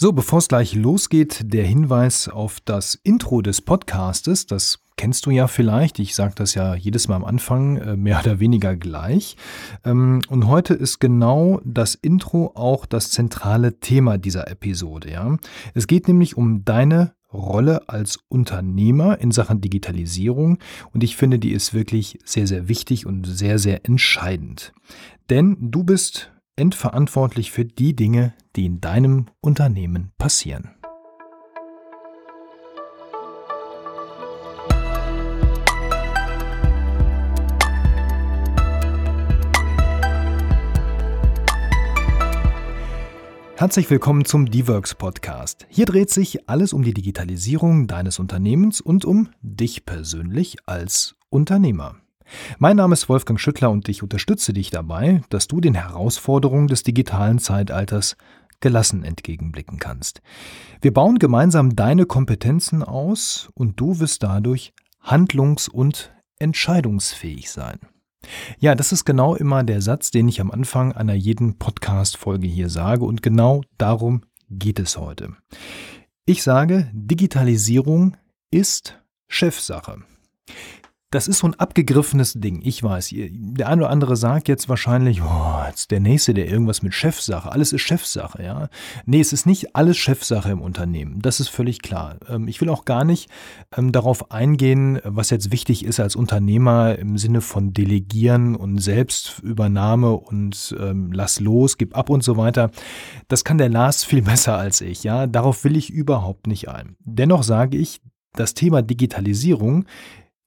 So, bevor es gleich losgeht, der Hinweis auf das Intro des Podcastes. Das kennst du ja vielleicht. Ich sage das ja jedes Mal am Anfang äh, mehr oder weniger gleich. Ähm, und heute ist genau das Intro auch das zentrale Thema dieser Episode. Es geht nämlich um deine Rolle als Unternehmer in Sachen Digitalisierung und ich finde, die ist wirklich sehr, sehr wichtig und sehr, sehr entscheidend. Denn du bist endverantwortlich für die Dinge, die in deinem Unternehmen passieren. Herzlich willkommen zum D-Works Podcast. Hier dreht sich alles um die Digitalisierung deines Unternehmens und um dich persönlich als Unternehmer. Mein Name ist Wolfgang Schüttler und ich unterstütze dich dabei, dass du den Herausforderungen des digitalen Zeitalters gelassen entgegenblicken kannst. Wir bauen gemeinsam deine Kompetenzen aus und du wirst dadurch handlungs- und entscheidungsfähig sein. Ja, das ist genau immer der Satz, den ich am Anfang einer jeden Podcast-Folge hier sage und genau darum geht es heute. Ich sage, Digitalisierung ist Chefsache. Das ist so ein abgegriffenes Ding. Ich weiß, der eine oder andere sagt jetzt wahrscheinlich, oh, jetzt der Nächste, der irgendwas mit Chefsache. Alles ist Chefsache, ja. Nee, es ist nicht alles Chefsache im Unternehmen. Das ist völlig klar. Ähm, ich will auch gar nicht ähm, darauf eingehen, was jetzt wichtig ist als Unternehmer im Sinne von Delegieren und Selbstübernahme und ähm, lass los, gib ab und so weiter. Das kann der Lars viel besser als ich, ja. Darauf will ich überhaupt nicht ein. Dennoch sage ich, das Thema Digitalisierung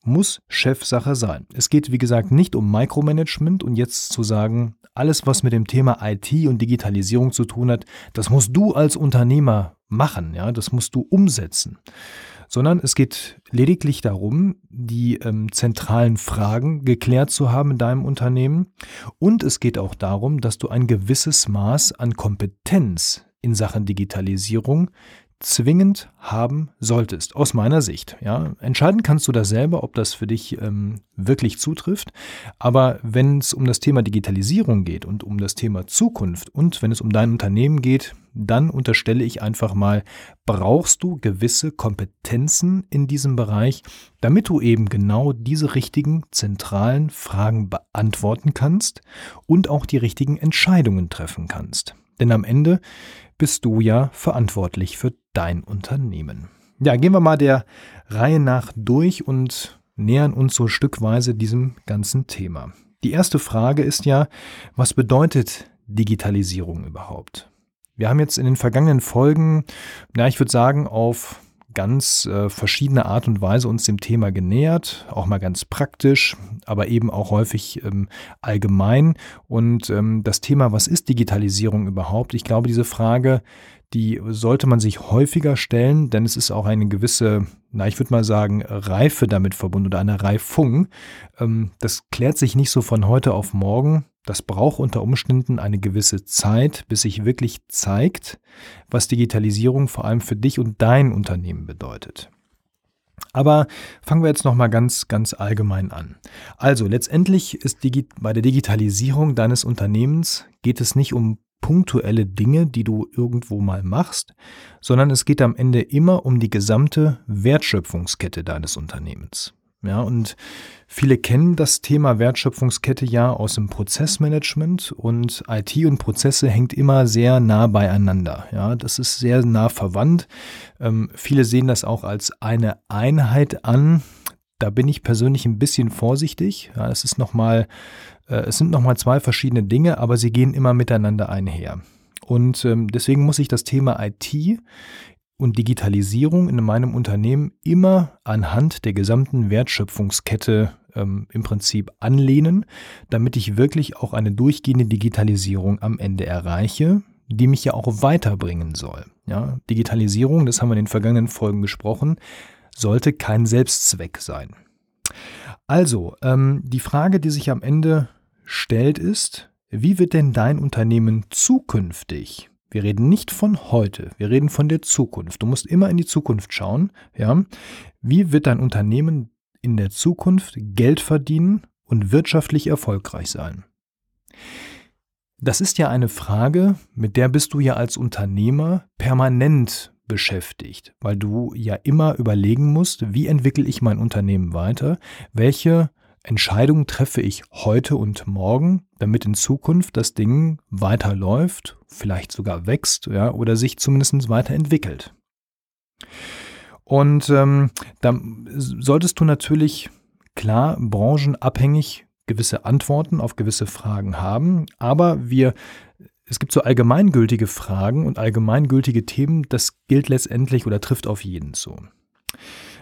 muss Chefsache sein. Es geht, wie gesagt, nicht um Micromanagement und jetzt zu sagen, alles, was mit dem Thema IT und Digitalisierung zu tun hat, das musst du als Unternehmer machen, ja, das musst du umsetzen. Sondern es geht lediglich darum, die ähm, zentralen Fragen geklärt zu haben in deinem Unternehmen. Und es geht auch darum, dass du ein gewisses Maß an Kompetenz in Sachen Digitalisierung zwingend haben solltest, aus meiner Sicht. Ja, entscheiden kannst du das selber, ob das für dich ähm, wirklich zutrifft. Aber wenn es um das Thema Digitalisierung geht und um das Thema Zukunft und wenn es um dein Unternehmen geht, dann unterstelle ich einfach mal, brauchst du gewisse Kompetenzen in diesem Bereich, damit du eben genau diese richtigen zentralen Fragen beantworten kannst und auch die richtigen Entscheidungen treffen kannst. Denn am Ende bist du ja verantwortlich für dein Unternehmen. Ja, gehen wir mal der Reihe nach durch und nähern uns so stückweise diesem ganzen Thema. Die erste Frage ist ja, was bedeutet Digitalisierung überhaupt? Wir haben jetzt in den vergangenen Folgen, na, ich würde sagen, auf ganz äh, verschiedene Art und Weise uns dem Thema genähert, auch mal ganz praktisch, aber eben auch häufig ähm, allgemein. Und ähm, das Thema, was ist Digitalisierung überhaupt? Ich glaube, diese Frage, die sollte man sich häufiger stellen, denn es ist auch eine gewisse, na, ich würde mal sagen, Reife damit verbunden oder eine Reifung. Ähm, das klärt sich nicht so von heute auf morgen. Das braucht unter Umständen eine gewisse Zeit, bis sich wirklich zeigt, was Digitalisierung vor allem für dich und dein Unternehmen bedeutet. Aber fangen wir jetzt noch mal ganz ganz allgemein an. Also letztendlich ist bei der Digitalisierung deines Unternehmens geht es nicht um punktuelle Dinge, die du irgendwo mal machst, sondern es geht am Ende immer um die gesamte Wertschöpfungskette deines Unternehmens. Ja, und viele kennen das Thema Wertschöpfungskette ja aus dem Prozessmanagement und IT und Prozesse hängt immer sehr nah beieinander. Ja, das ist sehr nah verwandt. Ähm, viele sehen das auch als eine Einheit an. Da bin ich persönlich ein bisschen vorsichtig. Ja, es ist noch mal, äh, es sind nochmal zwei verschiedene Dinge, aber sie gehen immer miteinander einher. Und ähm, deswegen muss ich das Thema IT und Digitalisierung in meinem Unternehmen immer anhand der gesamten Wertschöpfungskette ähm, im Prinzip anlehnen, damit ich wirklich auch eine durchgehende Digitalisierung am Ende erreiche, die mich ja auch weiterbringen soll. Ja, Digitalisierung, das haben wir in den vergangenen Folgen gesprochen, sollte kein Selbstzweck sein. Also, ähm, die Frage, die sich am Ende stellt, ist, wie wird denn dein Unternehmen zukünftig wir reden nicht von heute, wir reden von der Zukunft. Du musst immer in die Zukunft schauen. Ja? Wie wird dein Unternehmen in der Zukunft Geld verdienen und wirtschaftlich erfolgreich sein? das ist ja eine Frage, mit der bist du ja als Unternehmer permanent beschäftigt, weil du ja immer überlegen musst, wie entwickle ich mein Unternehmen weiter, welche Entscheidungen treffe ich heute und morgen, damit in Zukunft das Ding weiterläuft, vielleicht sogar wächst, ja, oder sich zumindest weiterentwickelt. Und ähm, da solltest du natürlich klar branchenabhängig gewisse Antworten auf gewisse Fragen haben, aber wir es gibt so allgemeingültige Fragen und allgemeingültige Themen, das gilt letztendlich oder trifft auf jeden zu.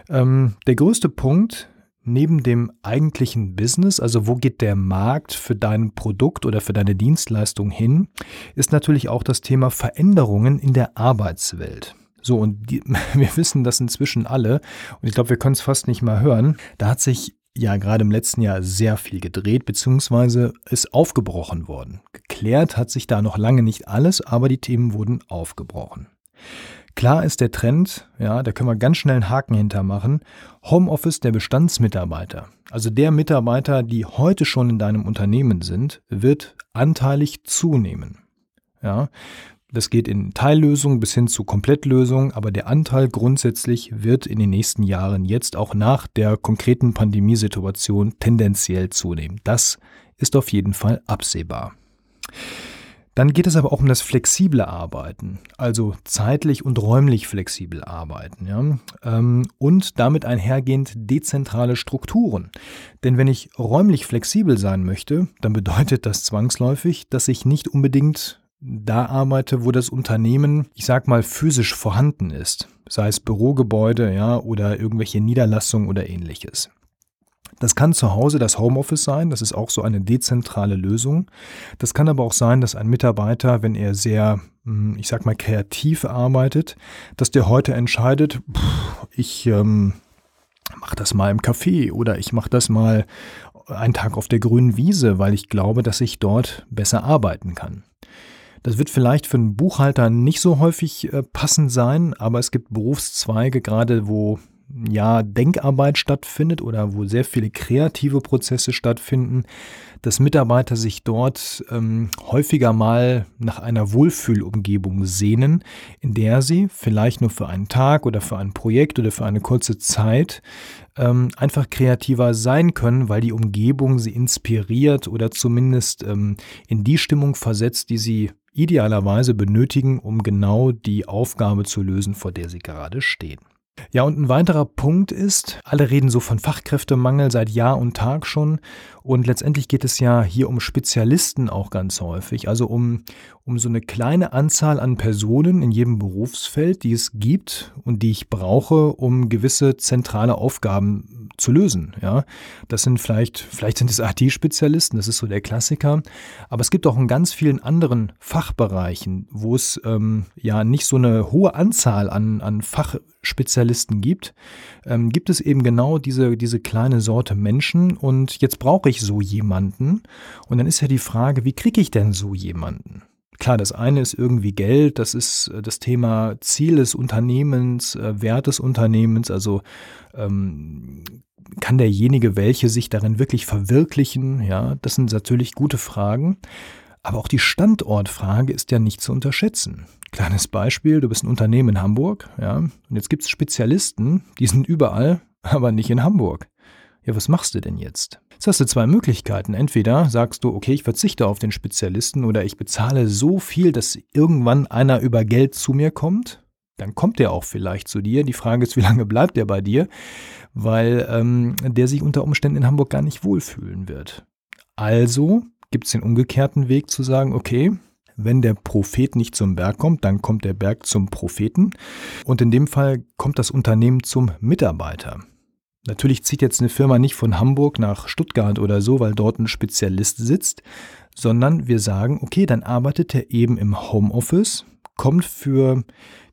Ähm, der größte Punkt neben dem eigentlichen Business, also wo geht der Markt für dein Produkt oder für deine Dienstleistung hin, ist natürlich auch das Thema Veränderungen in der Arbeitswelt. So, und die, wir wissen das inzwischen alle, und ich glaube, wir können es fast nicht mal hören. Da hat sich ja gerade im letzten Jahr sehr viel gedreht, beziehungsweise ist aufgebrochen worden. Geklärt hat sich da noch lange nicht alles, aber die Themen wurden aufgebrochen. Klar ist der Trend, ja, da können wir ganz schnell einen Haken hintermachen. Homeoffice der Bestandsmitarbeiter, also der Mitarbeiter, die heute schon in deinem Unternehmen sind, wird anteilig zunehmen. Ja, das geht in Teillösungen bis hin zu Komplettlösungen, aber der Anteil grundsätzlich wird in den nächsten Jahren jetzt auch nach der konkreten Pandemiesituation tendenziell zunehmen. Das ist auf jeden Fall absehbar. Dann geht es aber auch um das flexible Arbeiten, also zeitlich und räumlich flexibel arbeiten, ja? Ähm, und damit einhergehend dezentrale Strukturen. Denn wenn ich räumlich flexibel sein möchte, dann bedeutet das zwangsläufig, dass ich nicht unbedingt da arbeite, wo das Unternehmen, ich sag mal, physisch vorhanden ist, sei es Bürogebäude, ja, oder irgendwelche Niederlassungen oder ähnliches. Das kann zu Hause das Homeoffice sein, das ist auch so eine dezentrale Lösung. Das kann aber auch sein, dass ein Mitarbeiter, wenn er sehr, hm, ich sag mal, kreativ arbeitet, dass der heute entscheidet, ich ähm, mache das mal im Café oder ich mache das mal einen Tag auf der grünen Wiese, weil ich glaube, dass ich dort besser arbeiten kann. Das wird vielleicht für einen Buchhalter nicht so häufig äh, passend sein, aber es gibt Berufszweige, gerade wo ja Denkarbeit stattfindet oder wo sehr viele kreative Prozesse stattfinden, dass Mitarbeiter sich dort ähm, häufiger mal nach einer Wohlfühlumgebung sehnen, in der sie vielleicht nur für einen Tag oder für ein Projekt oder für eine kurze Zeit ähm, einfach kreativer sein können, weil die Umgebung sie inspiriert oder zumindest ähm, in die Stimmung versetzt, die sie idealerweise benötigen, um genau die Aufgabe zu lösen, vor der sie gerade stehen. Ja, und ein weiterer Punkt ist, alle reden so von Fachkräftemangel seit Jahr und Tag schon. Und letztendlich geht es ja hier um Spezialisten auch ganz häufig. Also um, um so eine kleine Anzahl an Personen in jedem Berufsfeld, die es gibt und die ich brauche, um gewisse zentrale Aufgaben zu lösen. Ja, das sind vielleicht, vielleicht sind es IT-Spezialisten, das ist so der Klassiker. Aber es gibt auch in ganz vielen anderen Fachbereichen, wo es ähm, ja nicht so eine hohe Anzahl an, an Fachspezialisten gibt, ähm, gibt es eben genau diese, diese kleine Sorte Menschen. Und jetzt brauche ich so jemanden. Und dann ist ja die Frage, wie kriege ich denn so jemanden? Klar, das eine ist irgendwie Geld, das ist äh, das Thema Ziel des Unternehmens, äh, Wert des Unternehmens, also ähm, kann derjenige welche sich darin wirklich verwirklichen? Ja, das sind natürlich gute Fragen. Aber auch die Standortfrage ist ja nicht zu unterschätzen. Kleines Beispiel, du bist ein Unternehmen in Hamburg, ja, und jetzt gibt es Spezialisten, die sind überall, aber nicht in Hamburg. Ja, was machst du denn jetzt? Jetzt hast du zwei Möglichkeiten. Entweder sagst du, okay, ich verzichte auf den Spezialisten oder ich bezahle so viel, dass irgendwann einer über Geld zu mir kommt. Dann kommt der auch vielleicht zu dir. Die Frage ist, wie lange bleibt der bei dir? Weil ähm, der sich unter Umständen in Hamburg gar nicht wohlfühlen wird. Also gibt es den umgekehrten Weg zu sagen, okay, wenn der Prophet nicht zum Berg kommt, dann kommt der Berg zum Propheten. Und in dem Fall kommt das Unternehmen zum Mitarbeiter. Natürlich zieht jetzt eine Firma nicht von Hamburg nach Stuttgart oder so, weil dort ein Spezialist sitzt, sondern wir sagen, okay, dann arbeitet er eben im Homeoffice, kommt für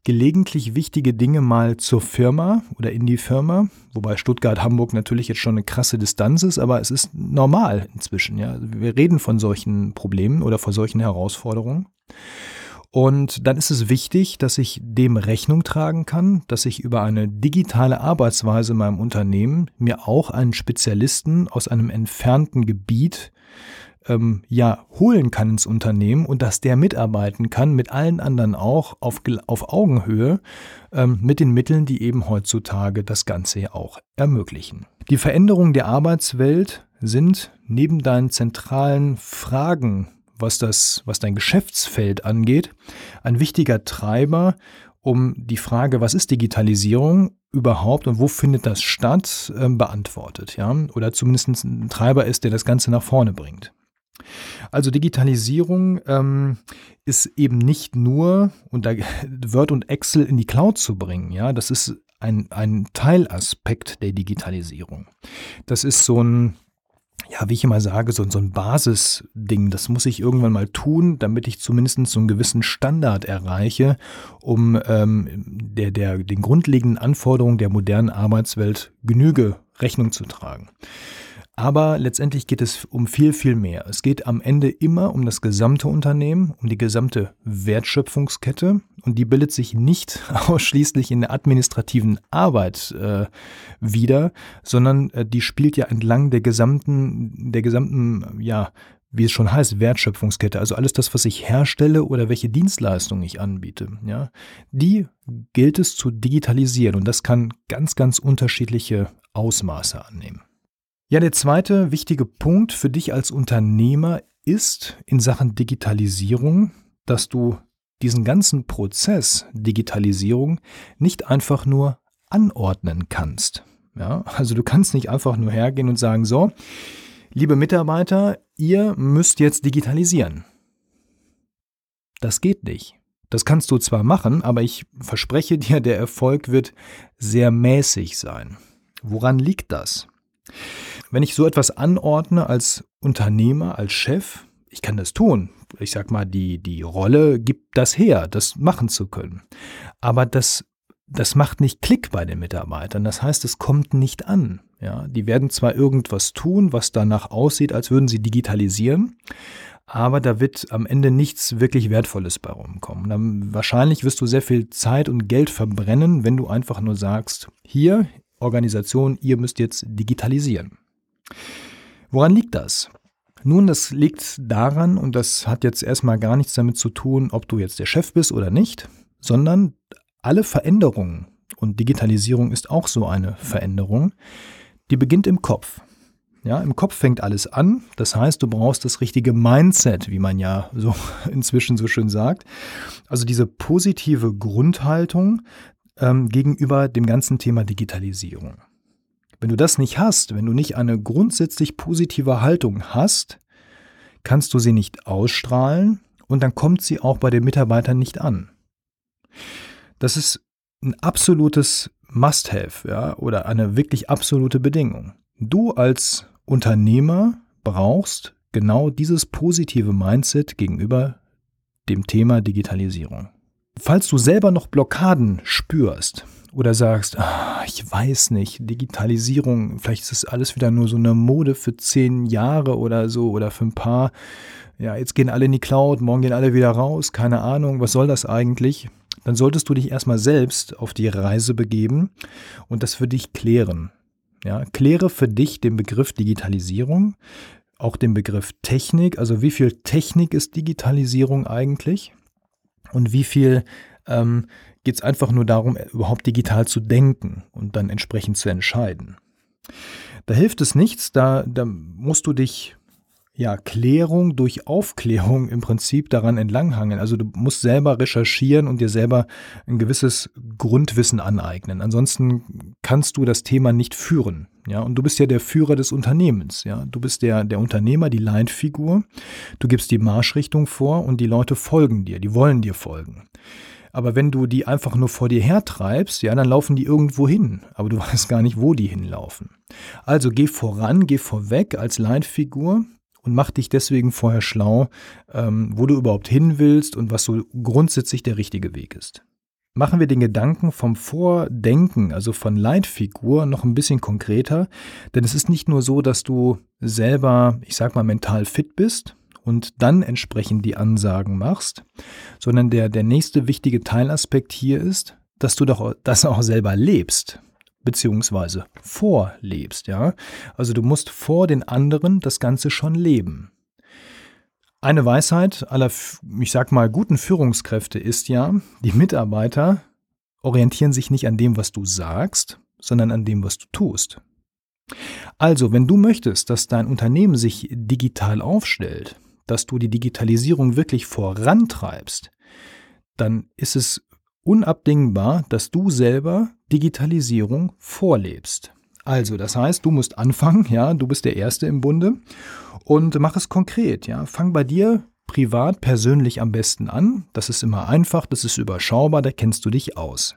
gelegentlich wichtige Dinge mal zur Firma oder in die Firma, wobei Stuttgart, Hamburg natürlich jetzt schon eine krasse Distanz ist, aber es ist normal inzwischen. Ja. Wir reden von solchen Problemen oder von solchen Herausforderungen. Und dann ist es wichtig, dass ich dem Rechnung tragen kann, dass ich über eine digitale Arbeitsweise in meinem Unternehmen mir auch einen Spezialisten aus einem entfernten Gebiet ähm, ja holen kann ins Unternehmen und dass der mitarbeiten kann mit allen anderen auch auf, auf Augenhöhe ähm, mit den Mitteln, die eben heutzutage das Ganze ja auch ermöglichen. Die Veränderungen der Arbeitswelt sind neben deinen zentralen Fragen, was das, was dein Geschäftsfeld angeht, ein wichtiger Treiber, um die Frage, was ist Digitalisierung überhaupt und wo findet das statt, äh, beantwortet, ja, oder zumindest ein Treiber ist, der das Ganze nach vorne bringt. Also Digitalisierung ähm, ist eben nicht nur unter Word und Excel in die Cloud zu bringen, ja, das ist ein, ein Teilaspekt der Digitalisierung. Das ist so ein ja, wie ich immer sage, so, so ein Basisding. Das muss ich irgendwann mal tun, damit ich zumindest so einen gewissen Standard erreiche, um ähm, der, der, den grundlegenden Anforderungen der modernen Arbeitswelt Genüge Rechnung zu tragen. Aber letztendlich geht es um viel, viel mehr. Es geht am Ende immer um das gesamte Unternehmen, um die gesamte Wertschöpfungskette. Und die bildet sich nicht ausschließlich in der administrativen Arbeit äh, wieder, sondern äh, die spielt ja entlang der gesamten, der gesamten, ja, wie es schon heißt, Wertschöpfungskette, also alles das, was ich herstelle oder welche Dienstleistung ich anbiete, ja, die gilt es zu digitalisieren und das kann ganz, ganz unterschiedliche Ausmaße annehmen. Ja, der zweite wichtige Punkt für dich als Unternehmer ist in Sachen Digitalisierung, dass du diesen ganzen Prozess Digitalisierung nicht einfach nur anordnen kannst. Ja, also du kannst nicht einfach nur hergehen und sagen, so, liebe Mitarbeiter, ihr müsst jetzt digitalisieren. Das geht nicht. Das kannst du zwar machen, aber ich verspreche dir, der Erfolg wird sehr mäßig sein. Woran liegt das? Wenn ich so etwas anordne als Unternehmer, als Chef, ich kann das tun. Ich sag mal, die, die Rolle gibt das her, das machen zu können. Aber das, das macht nicht Klick bei den Mitarbeitern. Das heißt, es kommt nicht an. Ja, die werden zwar irgendwas tun, was danach aussieht, als würden sie digitalisieren, aber da wird am Ende nichts wirklich Wertvolles bei rumkommen. Dann wahrscheinlich wirst du sehr viel Zeit und Geld verbrennen, wenn du einfach nur sagst, hier, Organisation, ihr müsst jetzt digitalisieren. Woran liegt das? Nun, das liegt daran, und das hat jetzt erstmal gar nichts damit zu tun, ob du jetzt der Chef bist oder nicht, sondern alle Veränderungen, und Digitalisierung ist auch so eine Veränderung, die beginnt im Kopf. Ja, im Kopf fängt alles an. Das heißt, du brauchst das richtige Mindset, wie man ja so inzwischen so schön sagt. Also diese positive Grundhaltung ähm, gegenüber dem ganzen Thema Digitalisierung. Wenn du das nicht hast, wenn du nicht eine grundsätzlich positive Haltung hast, kannst du sie nicht ausstrahlen und dann kommt sie auch bei den Mitarbeitern nicht an. Das ist ein absolutes Must-Have, ja, oder eine wirklich absolute Bedingung. Du als Unternehmer brauchst genau dieses positive Mindset gegenüber dem Thema Digitalisierung. Falls du selber noch Blockaden spürst, oder sagst, ah, ich weiß nicht, Digitalisierung, vielleicht ist das alles wieder nur so eine Mode für zehn Jahre oder so oder für ein paar. Ja, jetzt gehen alle in die Cloud, morgen gehen alle wieder raus, keine Ahnung, was soll das eigentlich? Dann solltest du dich erstmal selbst auf die Reise begeben und das für dich klären. Ja, kläre für dich den Begriff Digitalisierung, auch den Begriff Technik, also wie viel Technik ist Digitalisierung eigentlich und wie viel ähm, geht es einfach nur darum, überhaupt digital zu denken und dann entsprechend zu entscheiden. Da hilft es nichts, da, da musst du dich ja, Klärung durch Aufklärung im Prinzip daran entlanghangeln. Also du musst selber recherchieren und dir selber ein gewisses Grundwissen aneignen. Ansonsten kannst du das Thema nicht führen. Ja, und du bist ja der Führer des Unternehmens. Ja, du bist der, der Unternehmer, die Leitfigur. Du gibst die Marschrichtung vor und die Leute folgen dir. Die wollen dir folgen. Aber wenn du die einfach nur vor dir hertreibst, ja, dann laufen die irgendwo hin. Aber du weißt gar nicht, wo die hinlaufen. Also geh voran, geh vorweg als Leitfigur und mach dich deswegen vorher schlau, ähm, wo du überhaupt hin willst und was so grundsätzlich der richtige Weg ist. Machen wir den Gedanken vom Vordenken, also von Leitfigur, noch ein bisschen konkreter, denn es ist nicht nur so, dass du selber, ich sag mal, mental fit bist, und dann entsprechend die Ansagen machst, sondern der, der nächste wichtige Teilaspekt hier ist, dass du doch das auch selber lebst, beziehungsweise vorlebst, ja. Also du musst vor den anderen das Ganze schon leben. Eine Weisheit aller, ich sag mal, guten Führungskräfte ist ja, die Mitarbeiter orientieren sich nicht an dem, was du sagst, sondern an dem, was du tust. Also, wenn du möchtest, dass dein Unternehmen sich digital aufstellt, dass du die Digitalisierung wirklich vorantreibst, dann ist es unabdingbar, dass du selber Digitalisierung vorlebst. Also, das heißt, du musst anfangen, ja, du bist der Erste im Bunde und mach es konkret, ja. Fang bei dir privat, persönlich am besten an. Das ist immer einfach, das ist überschaubar, da kennst du dich aus.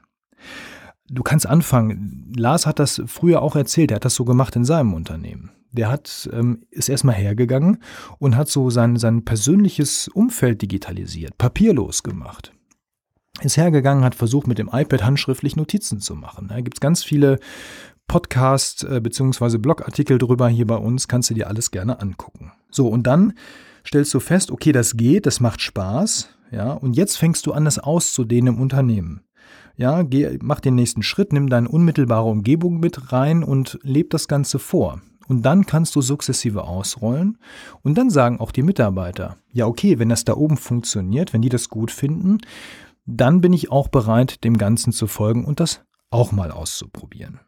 Du kannst anfangen. Lars hat das früher auch erzählt, er hat das so gemacht in seinem Unternehmen. Der hat, ähm, ist erstmal hergegangen und hat so sein, sein persönliches Umfeld digitalisiert, papierlos gemacht ist hergegangen, hat versucht, mit dem iPad handschriftlich Notizen zu machen. Da gibt es ganz viele Podcast- äh, bzw. Blogartikel drüber hier bei uns, kannst du dir alles gerne angucken. So, und dann stellst du fest, okay, das geht, das macht Spaß, ja, und jetzt fängst du an, das auszudehnen im Unternehmen. Ja, geh, mach den nächsten Schritt, nimm deine unmittelbare Umgebung mit rein und leb das Ganze vor. Und dann kannst du sukzessive ausrollen. Und dann sagen auch die Mitarbeiter, ja, okay, wenn das da oben funktioniert, wenn die das gut finden, dann bin ich auch bereit, dem Ganzen zu folgen und das auch mal auszuprobieren.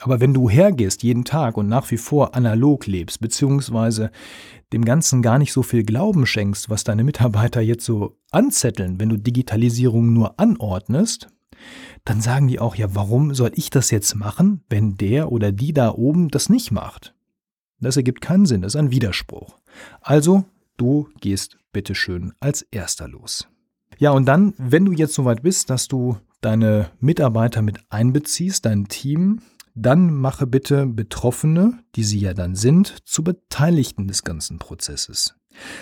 Aber wenn du hergehst jeden Tag und nach wie vor analog lebst, beziehungsweise dem Ganzen gar nicht so viel Glauben schenkst, was deine Mitarbeiter jetzt so anzetteln, wenn du Digitalisierung nur anordnest, dann sagen die auch, ja, warum soll ich das jetzt machen, wenn der oder die da oben das nicht macht? Das ergibt keinen Sinn, das ist ein Widerspruch. Also, du gehst bitteschön als erster los. Ja, und dann, wenn du jetzt soweit bist, dass du deine Mitarbeiter mit einbeziehst, dein Team, dann mache bitte Betroffene, die sie ja dann sind, zu Beteiligten des ganzen Prozesses.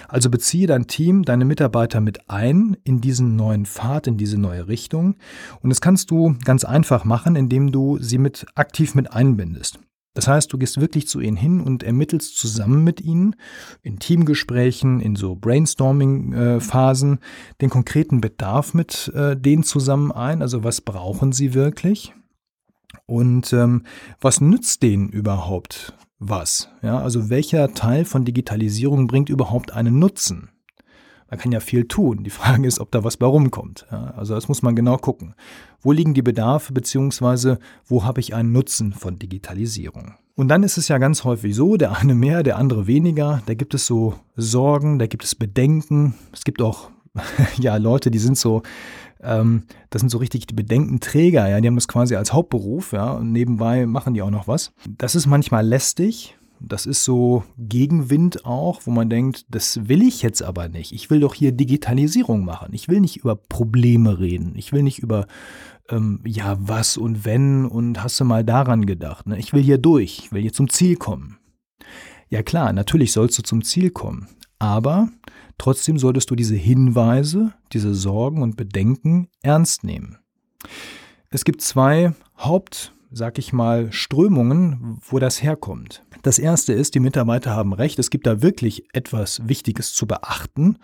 Also beziehe dein Team, deine Mitarbeiter mit ein in diesen neuen Pfad, in diese neue Richtung. Und das kannst du ganz einfach machen, indem du sie mit aktiv mit einbindest. Das heißt, du gehst wirklich zu ihnen hin und ermittelst zusammen mit ihnen in Teamgesprächen, in so Brainstorming-Phasen den konkreten Bedarf mit äh, denen zusammen ein. Also was brauchen sie wirklich? Und ähm, was nützt denen überhaupt was? Ja, also welcher Teil von Digitalisierung bringt überhaupt einen Nutzen? Man kann ja viel tun. Die Frage ist, ob da was bei rumkommt. Ja, also das muss man genau gucken. Wo liegen die Bedarfe beziehungsweise wo habe ich einen Nutzen von Digitalisierung? Und dann ist es ja ganz häufig so, der eine mehr, der andere weniger. Da gibt es so Sorgen, da gibt es Bedenken. Es gibt auch ja Leute, die sind so ähm, das sind so richtig die Bedenkenträger, ja, die haben das quasi als Hauptberuf, ja, und nebenbei machen die auch noch was. Das ist manchmal lästig, das ist so Gegenwind auch, wo man denkt, das will ich jetzt aber nicht. Ich will doch hier Digitalisierung machen. Ich will nicht über Probleme reden. Ich will nicht über, ähm, ja, was und wenn und hast du mal daran gedacht. Ne? Ich will hier durch. Ich will hier zum Ziel kommen. Ja klar, natürlich sollst du zum Ziel kommen. Aber trotzdem solltest du diese Hinweise, diese Sorgen und Bedenken ernst nehmen. Es gibt zwei Haupt- sag ich mal, Strömungen, wo das herkommt. Das erste ist, die Mitarbeiter haben recht, es gibt da wirklich etwas Wichtiges zu beachten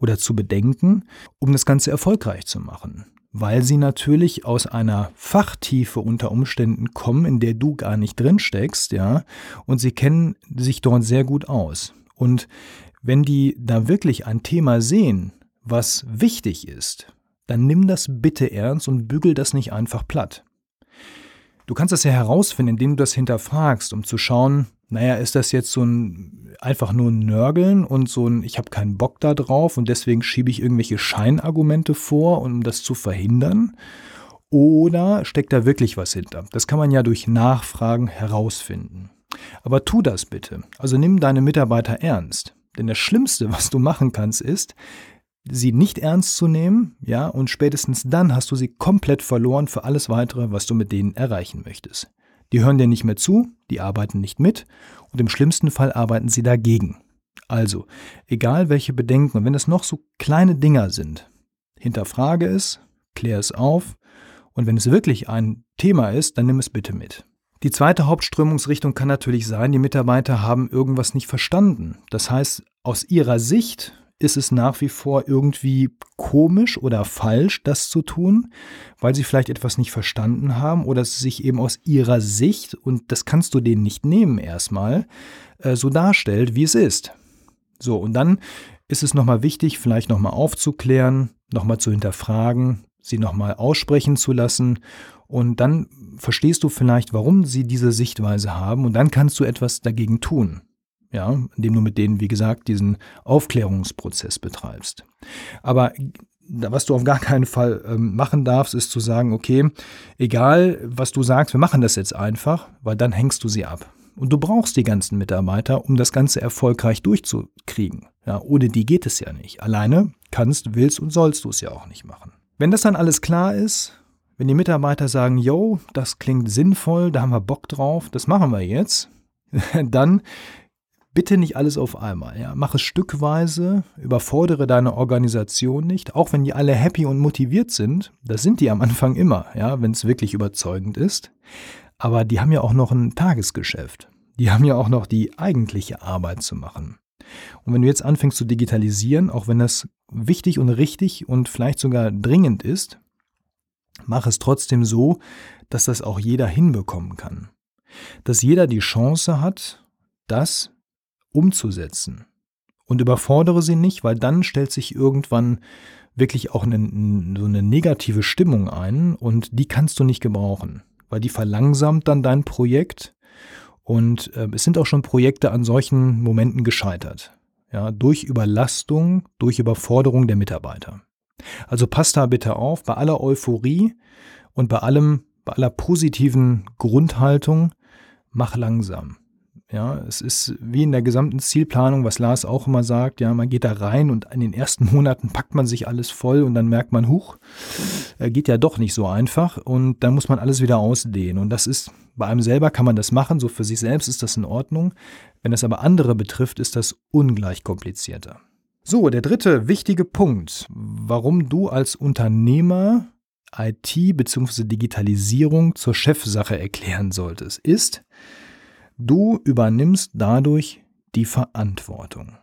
oder zu bedenken, um das Ganze erfolgreich zu machen. Weil sie natürlich aus einer Fachtiefe unter Umständen kommen, in der du gar nicht drin steckst, ja, und sie kennen sich dort sehr gut aus. Und wenn die da wirklich ein Thema sehen, was wichtig ist, dann nimm das bitte ernst und bügel das nicht einfach platt. Du kannst das ja herausfinden, indem du das hinterfragst, um zu schauen, naja, ist das jetzt so ein einfach nur ein Nörgeln und so ein, ich habe keinen Bock da drauf und deswegen schiebe ich irgendwelche Scheinargumente vor, um das zu verhindern? Oder steckt da wirklich was hinter? Das kann man ja durch Nachfragen herausfinden. Aber tu das bitte. Also nimm deine Mitarbeiter ernst. Denn das Schlimmste, was du machen kannst, ist, sie nicht ernst zu nehmen, ja, und spätestens dann hast du sie komplett verloren für alles weitere, was du mit denen erreichen möchtest. Die hören dir nicht mehr zu, die arbeiten nicht mit und im schlimmsten Fall arbeiten sie dagegen. Also, egal welche Bedenken, wenn es noch so kleine Dinger sind, hinterfrage es, klär es auf und wenn es wirklich ein Thema ist, dann nimm es bitte mit. Die zweite Hauptströmungsrichtung kann natürlich sein, die Mitarbeiter haben irgendwas nicht verstanden. Das heißt, aus ihrer Sicht ist es nach wie vor irgendwie komisch oder falsch, das zu tun, weil sie vielleicht etwas nicht verstanden haben oder es sich eben aus ihrer Sicht, und das kannst du denen nicht nehmen erstmal, äh, so darstellt, wie es ist. So, und dann ist es nochmal wichtig, vielleicht nochmal aufzuklären, nochmal zu hinterfragen, sie nochmal aussprechen zu lassen und dann verstehst du vielleicht, warum sie diese Sichtweise haben und dann kannst du etwas dagegen tun. Ja, indem du mit denen, wie gesagt, diesen Aufklärungsprozess betreibst. Aber was du auf gar keinen Fall ähm, machen darfst, ist zu sagen, okay, egal was du sagst, wir machen das jetzt einfach, weil dann hängst du sie ab. Und du brauchst die ganzen Mitarbeiter, um das Ganze erfolgreich durchzukriegen. Ja, ohne die geht es ja nicht. Alleine kannst, willst und sollst du es ja auch nicht machen. Wenn das dann alles klar ist, wenn die Mitarbeiter sagen, yo, das klingt sinnvoll, da haben wir Bock drauf, das machen wir jetzt, dann bitte nicht alles auf einmal. Ja. Mach es stückweise, überfordere deine Organisation nicht, auch wenn die alle happy und motiviert sind. Das sind die am Anfang immer, ja, wenn es wirklich überzeugend ist. Aber die haben ja auch noch ein Tagesgeschäft. Die haben ja auch noch die eigentliche Arbeit zu machen. Und wenn du jetzt anfängst zu digitalisieren, auch wenn das wichtig und richtig und vielleicht sogar dringend ist, mach es trotzdem so, dass das auch jeder hinbekommen kann. Dass jeder die Chance hat, das umzusetzen. Und überfordere sie nicht, weil dann stellt sich irgendwann wirklich auch eine, so eine negative Stimmung ein und die kannst du nicht gebrauchen weil die verlangsamt dann dein Projekt. Und äh, es sind auch schon Projekte an solchen Momenten gescheitert. Ja, durch Überlastung, durch Überforderung der Mitarbeiter. Also passt da bitte auf, bei aller Euphorie und bei allem, bei aller positiven Grundhaltung, mach langsam. Ja, es ist wie in der gesamten Zielplanung, was Lars auch immer sagt, ja, man geht da rein und in den ersten Monaten packt man sich alles voll und dann merkt man, huch, äh, geht ja doch nicht so einfach und dann muss man alles wieder ausdehnen und das ist, bei einem selber kann man das machen, so für sich selbst ist das in Ordnung. Wenn das aber andere betrifft, ist das ungleich komplizierter. So, der dritte wichtige Punkt, warum du als Unternehmer IT bzw. Digitalisierung zur Chefsache erklären solltest, ist, Du übernimmst dadurch die Verantwortung.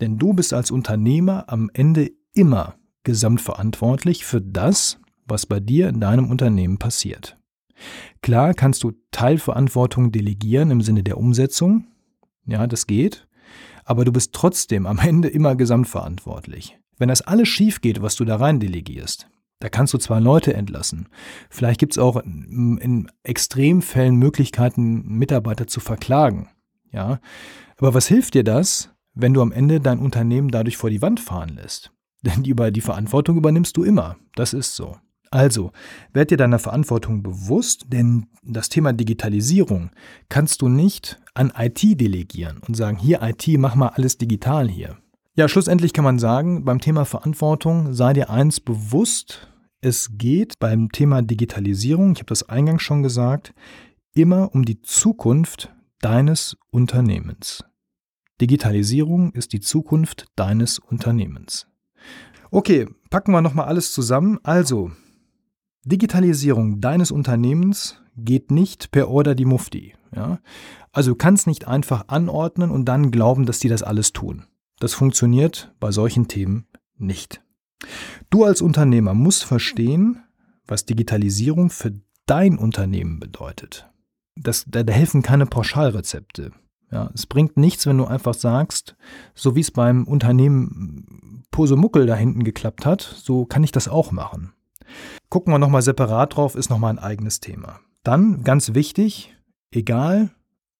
Denn du bist als Unternehmer am Ende immer gesamtverantwortlich für das, was bei dir in deinem Unternehmen passiert. Klar kannst du Teilverantwortung delegieren im Sinne der Umsetzung. Ja, das geht. Aber du bist trotzdem am Ende immer gesamtverantwortlich. Wenn das alles schief geht, was du da rein delegierst, da kannst du zwar Leute entlassen. Vielleicht gibt es auch in, Extremfällen Möglichkeiten, Mitarbeiter zu verklagen. Ja. Aber was hilft dir das, wenn du am Ende dein Unternehmen dadurch vor die Wand fahren lässt? Denn die, die Verantwortung übernimmst du immer. Das ist so. Also, werd dir deiner Verantwortung bewusst, denn das Thema Digitalisierung kannst du nicht an IT delegieren und sagen, hier IT, mach mal alles digital hier. Ja, schlussendlich kann man sagen, beim Thema Verantwortung sei dir eins bewusst, es geht beim Thema Digitalisierung, ich habe das eingangs schon gesagt, immer um die Zukunft deines Unternehmens. Digitalisierung ist die Zukunft deines Unternehmens. Okay, packen wir nochmal alles zusammen. Also, Digitalisierung deines Unternehmens geht nicht per Order die Mufti. Ja? Also du kannst nicht einfach anordnen und dann glauben, dass die das alles tun. Das funktioniert bei solchen Themen nicht. Du als Unternehmer musst verstehen, was Digitalisierung für dein Unternehmen bedeutet. Das, da, da helfen keine Pauschalrezepte. Ja, es bringt nichts, wenn du einfach sagst, so wie es beim Unternehmen Posemuckel da hinten geklappt hat, so kann ich das auch machen. Gucken wir nochmal separat drauf, ist nochmal ein eigenes Thema. Dann, ganz wichtig, egal,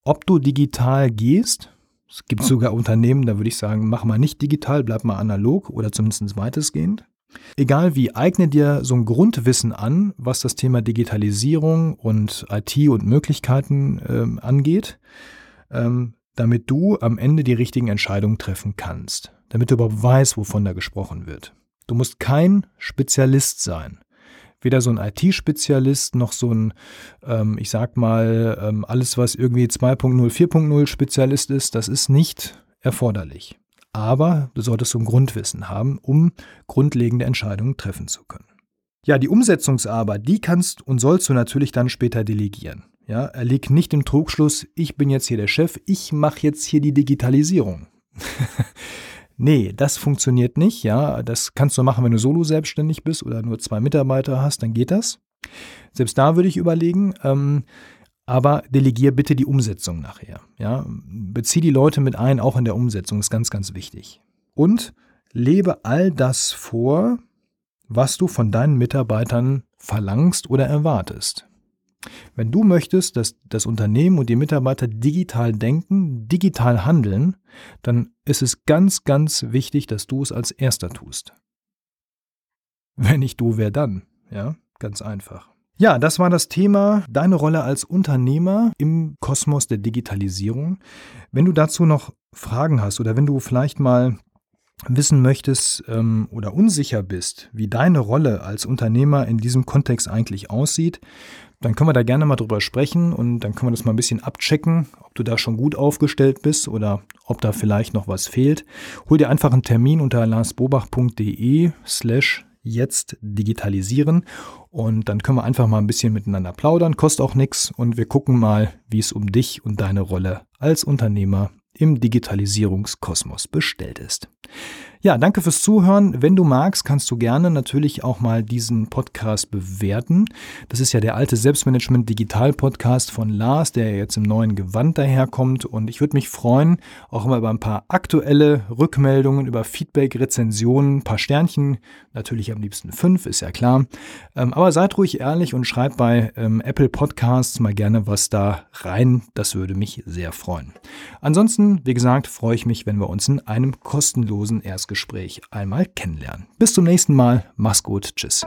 ob du digital gehst, es gibt sogar Unternehmen, da würde ich sagen, mach mal nicht digital, bleib mal analog oder zumindest weitestgehend. Egal wie, eigne dir so ein Grundwissen an, was das Thema Digitalisierung und IT und Möglichkeiten ähm, angeht, ähm, damit du am Ende die richtigen Entscheidungen treffen kannst, damit du überhaupt weißt, wovon da gesprochen wird. Du musst kein Spezialist sein weder so ein IT-Spezialist noch so ein, ähm, ich sag mal, ähm, alles, was irgendwie 2.0, 4.0 Spezialist ist, das ist nicht erforderlich. Aber du solltest so ein Grundwissen haben, um grundlegende Entscheidungen treffen zu können. Ja, die Umsetzungsarbeit, die kannst und sollst du natürlich dann später delegieren. Ja, er liegt nicht im Trugschluss, ich bin jetzt hier der Chef, ich mache jetzt hier die Digitalisierung. Nee, das funktioniert nicht. Ja, das kannst du machen, wenn du solo selbstständig bist oder nur zwei Mitarbeiter hast, dann geht das. Selbst da würde ich überlegen, ähm, aber delegier bitte die Umsetzung nachher. Ja, bezieh die Leute mit ein, auch in der Umsetzung ist ganz, ganz wichtig. und lebe all das vor, was du von deinen Mitarbeitern verlangst oder erwartest. Wenn du möchtest, dass das Unternehmen und die Mitarbeiter digital denken, digital handeln, dann ist es ganz, ganz wichtig, dass du es als erster tust. Wenn nicht du, wer dann? Ja, ganz einfach. Ja, das war das Thema, deine Rolle als Unternehmer im Kosmos der Digitalisierung. Wenn du dazu noch Fragen hast oder wenn du vielleicht mal wissen möchtest ähm, oder unsicher bist, wie deine Rolle als Unternehmer in diesem Kontext eigentlich aussieht, dann können wir da gerne mal drüber sprechen und dann können wir das mal ein bisschen abchecken, ob du da schon gut aufgestellt bist oder ob da vielleicht noch was fehlt. Hol dir einfach einen Termin unter larsbobach.de slash jetzt digitalisieren und dann können wir einfach mal ein bisschen miteinander plaudern, kostet auch nichts und wir gucken mal, wie es um dich und deine Rolle als Unternehmer im Digitalisierungskosmos bestellt ist. Ja, danke fürs Zuhören. Wenn du magst, kannst du gerne natürlich auch mal diesen Podcast bewerten. Das ist ja der alte Selbstmanagement Digital Podcast von Lars, der jetzt im neuen Gewand daherkommt. Und ich würde mich freuen, auch mal über ein paar aktuelle Rückmeldungen, über Feedback, Rezensionen, ein paar Sternchen. Natürlich am liebsten fünf, ist ja klar. Ähm, aber seid ruhig ehrlich und schreibt bei ähm, Apple Podcasts mal gerne was da rein. Das würde mich sehr freuen. Ansonsten, wie gesagt, freue ich mich, wenn wir uns in einem kostenlosen Erstgespräch einmal kennenlernen. Bis zum nächsten Mal. Mach's gut. Tschüss.